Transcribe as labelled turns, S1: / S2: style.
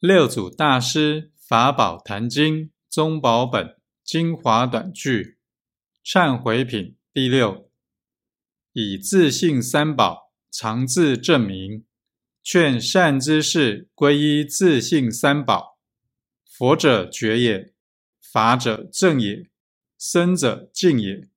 S1: 六祖大师法宝坛经宗宝本精华短句忏悔品第六，以自信三宝常自证明，劝善之事归依自信三宝。佛者觉也，法者正也，僧者静也。